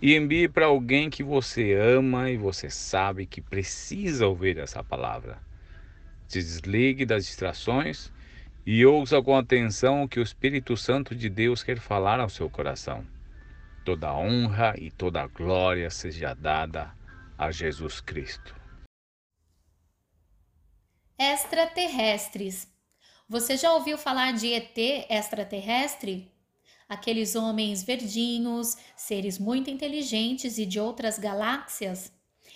e envie para alguém que você ama e você sabe que precisa ouvir essa palavra. Se desligue das distrações e ouça com atenção o que o Espírito Santo de Deus quer falar ao seu coração. Toda honra e toda glória seja dada a Jesus Cristo. Extraterrestres. Você já ouviu falar de ET extraterrestre? Aqueles homens verdinhos, seres muito inteligentes e de outras galáxias?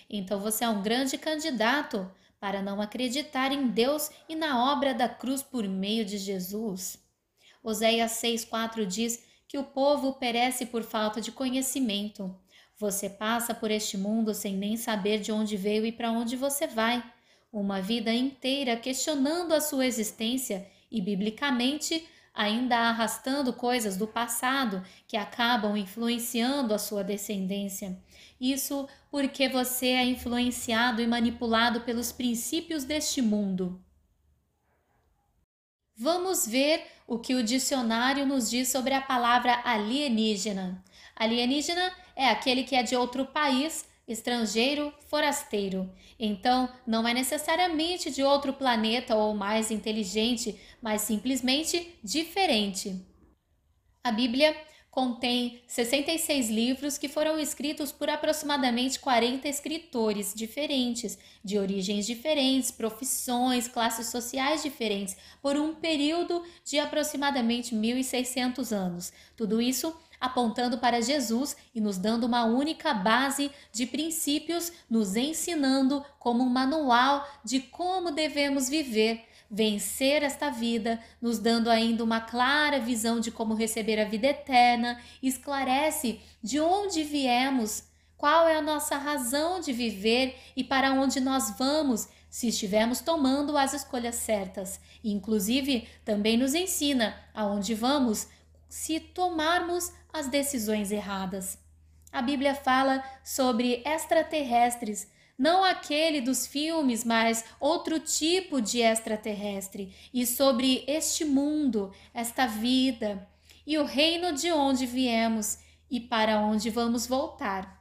Então você é um grande candidato para não acreditar em Deus e na obra da cruz por meio de Jesus. Oséias 6,4 diz que o povo perece por falta de conhecimento. Você passa por este mundo sem nem saber de onde veio e para onde você vai. Uma vida inteira questionando a sua existência e, biblicamente, ainda arrastando coisas do passado que acabam influenciando a sua descendência. Isso porque você é influenciado e manipulado pelos princípios deste mundo. Vamos ver o que o dicionário nos diz sobre a palavra alienígena. Alienígena é aquele que é de outro país estrangeiro, forasteiro. Então, não é necessariamente de outro planeta ou mais inteligente, mas simplesmente diferente. A Bíblia contém 66 livros que foram escritos por aproximadamente 40 escritores diferentes, de origens diferentes, profissões, classes sociais diferentes, por um período de aproximadamente 1600 anos. Tudo isso apontando para Jesus e nos dando uma única base de princípios, nos ensinando como um manual de como devemos viver, vencer esta vida, nos dando ainda uma clara visão de como receber a vida eterna, esclarece de onde viemos, qual é a nossa razão de viver e para onde nós vamos se estivermos tomando as escolhas certas. inclusive, também nos ensina aonde vamos se tomarmos as decisões erradas. A Bíblia fala sobre extraterrestres, não aquele dos filmes, mas outro tipo de extraterrestre, e sobre este mundo, esta vida, e o reino de onde viemos e para onde vamos voltar.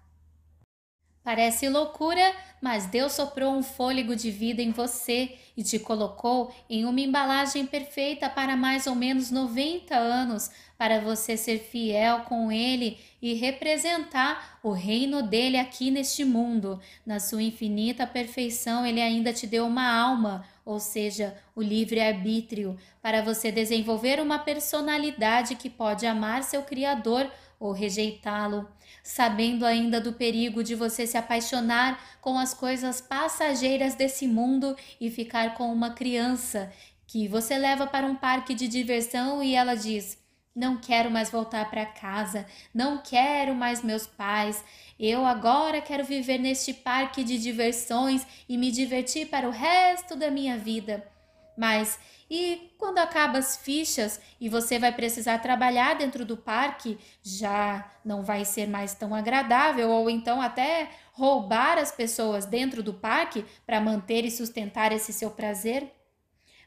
Parece loucura, mas Deus soprou um fôlego de vida em você e te colocou em uma embalagem perfeita para mais ou menos 90 anos, para você ser fiel com Ele e representar o reino dele aqui neste mundo. Na sua infinita perfeição, Ele ainda te deu uma alma, ou seja, o livre-arbítrio, para você desenvolver uma personalidade que pode amar seu Criador ou rejeitá-lo, sabendo ainda do perigo de você se apaixonar com as coisas passageiras desse mundo e ficar com uma criança que você leva para um parque de diversão e ela diz: não quero mais voltar para casa, não quero mais meus pais. Eu agora quero viver neste parque de diversões e me divertir para o resto da minha vida. Mas e quando acaba as fichas e você vai precisar trabalhar dentro do parque, já não vai ser mais tão agradável, ou então até roubar as pessoas dentro do parque para manter e sustentar esse seu prazer?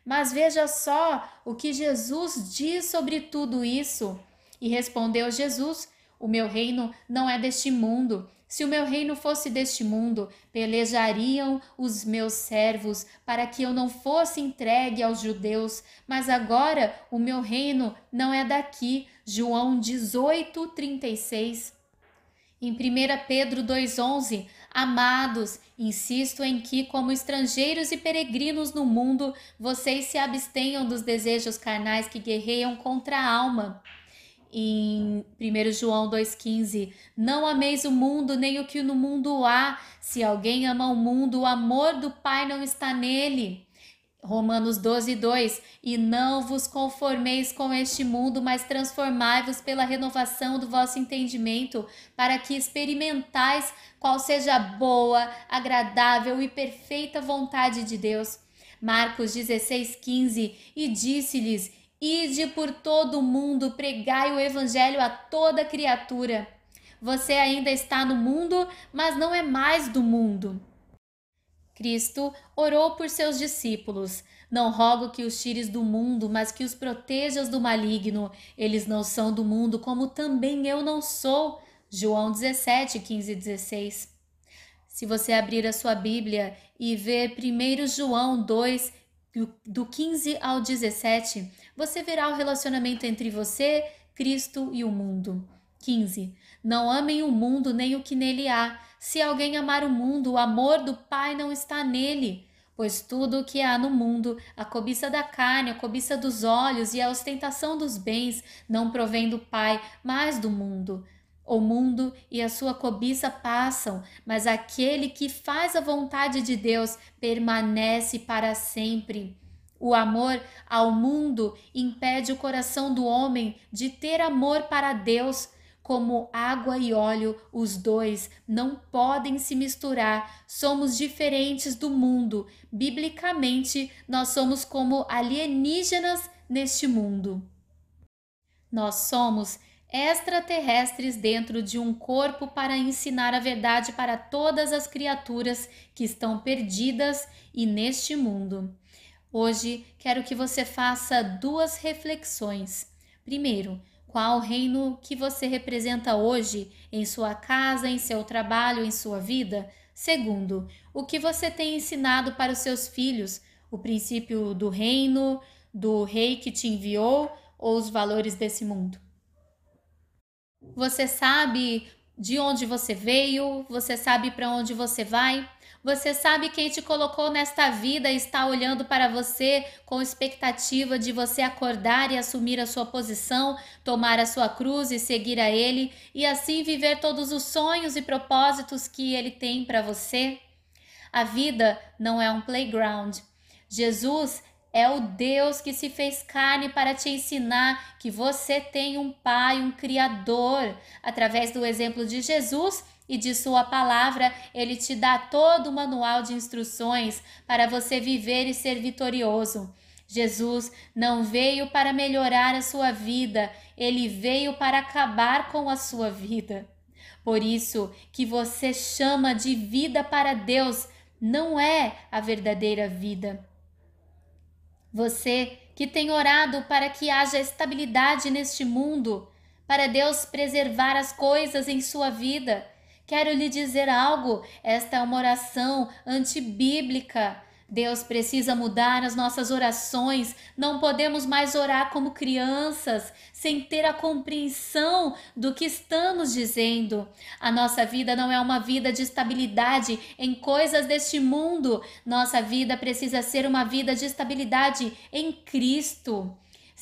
Mas veja só o que Jesus diz sobre tudo isso. E respondeu Jesus: O meu reino não é deste mundo. Se o meu reino fosse deste mundo, pelejariam os meus servos para que eu não fosse entregue aos judeus, mas agora o meu reino não é daqui. João 18, 36. Em 1 Pedro 2,11, amados, insisto em que, como estrangeiros e peregrinos no mundo, vocês se abstenham dos desejos carnais que guerreiam contra a alma em 1 João 2,15: Não ameis o mundo, nem o que no mundo há. Se alguém ama o mundo, o amor do Pai não está nele. Romanos 12, 2: E não vos conformeis com este mundo, mas transformai-vos pela renovação do vosso entendimento, para que experimentais qual seja a boa, agradável e perfeita vontade de Deus. Marcos 16, 15: E disse-lhes: Ide por todo o mundo, pregai o evangelho a toda criatura. Você ainda está no mundo, mas não é mais do mundo. Cristo orou por seus discípulos. Não rogo que os tires do mundo, mas que os protejas do maligno. Eles não são do mundo, como também eu não sou. João 17, 15 e 16. Se você abrir a sua Bíblia e ver 1 João 2, do 15 ao 17, você verá o relacionamento entre você, Cristo e o mundo. 15. Não amem o mundo nem o que nele há. Se alguém amar o mundo, o amor do Pai não está nele. Pois tudo o que há no mundo, a cobiça da carne, a cobiça dos olhos e a ostentação dos bens, não provém do Pai, mas do mundo. O mundo e a sua cobiça passam, mas aquele que faz a vontade de Deus permanece para sempre. O amor ao mundo impede o coração do homem de ter amor para Deus, como água e óleo, os dois não podem se misturar. Somos diferentes do mundo. Biblicamente, nós somos como alienígenas neste mundo. Nós somos extraterrestres dentro de um corpo para ensinar a verdade para todas as criaturas que estão perdidas e neste mundo. Hoje quero que você faça duas reflexões. Primeiro, qual reino que você representa hoje em sua casa, em seu trabalho, em sua vida? Segundo, o que você tem ensinado para os seus filhos? O princípio do reino, do rei que te enviou ou os valores desse mundo? Você sabe de onde você veio, você sabe para onde você vai? Você sabe quem te colocou nesta vida e está olhando para você com expectativa de você acordar e assumir a sua posição, tomar a sua cruz e seguir a Ele e assim viver todos os sonhos e propósitos que Ele tem para você? A vida não é um playground. Jesus é o Deus que se fez carne para te ensinar que você tem um Pai, um Criador. Através do exemplo de Jesus, e de Sua palavra, Ele te dá todo o manual de instruções para você viver e ser vitorioso. Jesus não veio para melhorar a sua vida, ele veio para acabar com a sua vida. Por isso que você chama de vida para Deus, não é a verdadeira vida. Você que tem orado para que haja estabilidade neste mundo, para Deus preservar as coisas em sua vida, Quero lhe dizer algo, esta é uma oração antibíblica. Deus precisa mudar as nossas orações. Não podemos mais orar como crianças, sem ter a compreensão do que estamos dizendo. A nossa vida não é uma vida de estabilidade em coisas deste mundo. Nossa vida precisa ser uma vida de estabilidade em Cristo.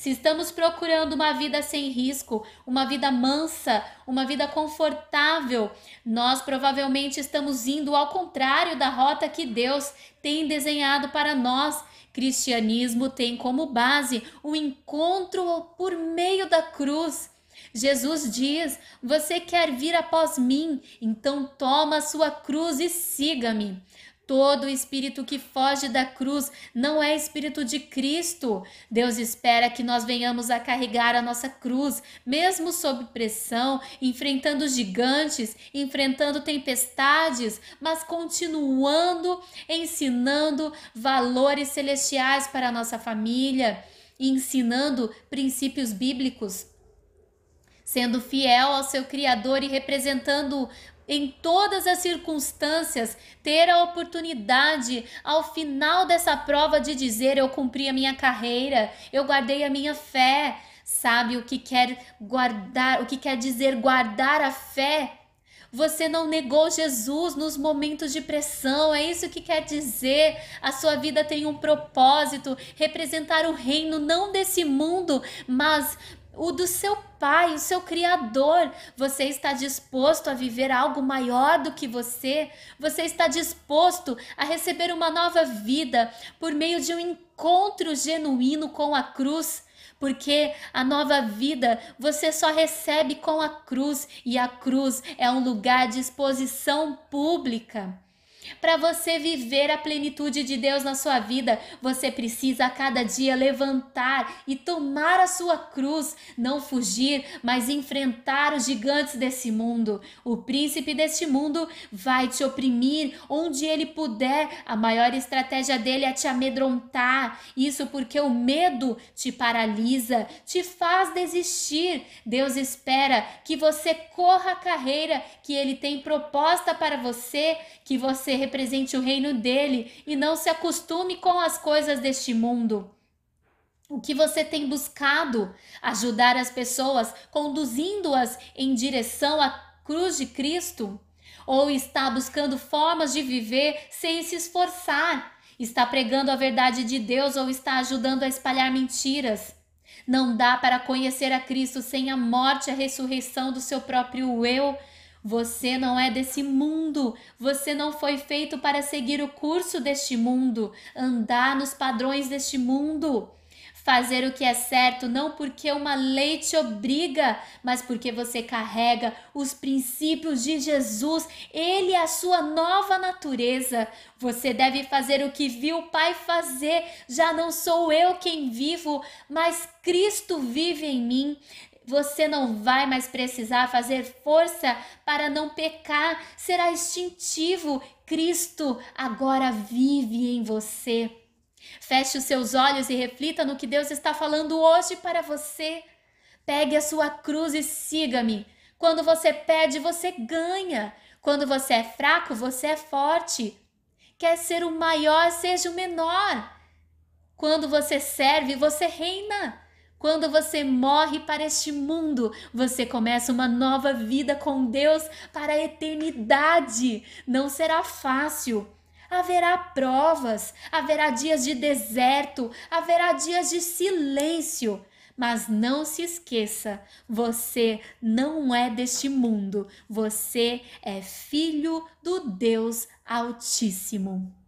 Se estamos procurando uma vida sem risco, uma vida mansa, uma vida confortável, nós provavelmente estamos indo ao contrário da rota que Deus tem desenhado para nós. Cristianismo tem como base o encontro por meio da cruz. Jesus diz: Você quer vir após mim? Então toma a sua cruz e siga-me. Todo espírito que foge da cruz não é espírito de Cristo. Deus espera que nós venhamos a carregar a nossa cruz, mesmo sob pressão, enfrentando gigantes, enfrentando tempestades, mas continuando ensinando valores celestiais para a nossa família, ensinando princípios bíblicos sendo fiel ao seu Criador e representando em todas as circunstâncias, ter a oportunidade ao final dessa prova de dizer: Eu cumpri a minha carreira, eu guardei a minha fé. Sabe o que quer guardar, o que quer dizer guardar a fé? Você não negou Jesus nos momentos de pressão, é isso que quer dizer. A sua vida tem um propósito, representar o reino não desse mundo, mas o do seu Pai, o seu Criador. Você está disposto a viver algo maior do que você? Você está disposto a receber uma nova vida por meio de um encontro genuíno com a cruz? Porque a nova vida você só recebe com a cruz e a cruz é um lugar de exposição pública. Para você viver a plenitude de Deus na sua vida, você precisa a cada dia levantar e tomar a sua cruz, não fugir, mas enfrentar os gigantes desse mundo. O príncipe deste mundo vai te oprimir onde ele puder. A maior estratégia dele é te amedrontar. Isso porque o medo te paralisa, te faz desistir. Deus espera que você corra a carreira que ele tem proposta para você, que você represente o reino dele e não se acostume com as coisas deste mundo. O que você tem buscado? Ajudar as pessoas, conduzindo-as em direção à cruz de Cristo? Ou está buscando formas de viver sem se esforçar? Está pregando a verdade de Deus ou está ajudando a espalhar mentiras? Não dá para conhecer a Cristo sem a morte e a ressurreição do seu próprio eu. Você não é desse mundo. Você não foi feito para seguir o curso deste mundo, andar nos padrões deste mundo. Fazer o que é certo não porque uma lei te obriga, mas porque você carrega os princípios de Jesus. Ele é a sua nova natureza. Você deve fazer o que viu o Pai fazer. Já não sou eu quem vivo, mas Cristo vive em mim. Você não vai mais precisar fazer força para não pecar, será instintivo. Cristo agora vive em você. Feche os seus olhos e reflita no que Deus está falando hoje para você. Pegue a sua cruz e siga-me. Quando você pede, você ganha. Quando você é fraco, você é forte. Quer ser o maior, seja o menor. Quando você serve, você reina. Quando você morre para este mundo, você começa uma nova vida com Deus para a eternidade. Não será fácil. Haverá provas, haverá dias de deserto, haverá dias de silêncio. Mas não se esqueça, você não é deste mundo, você é filho do Deus Altíssimo.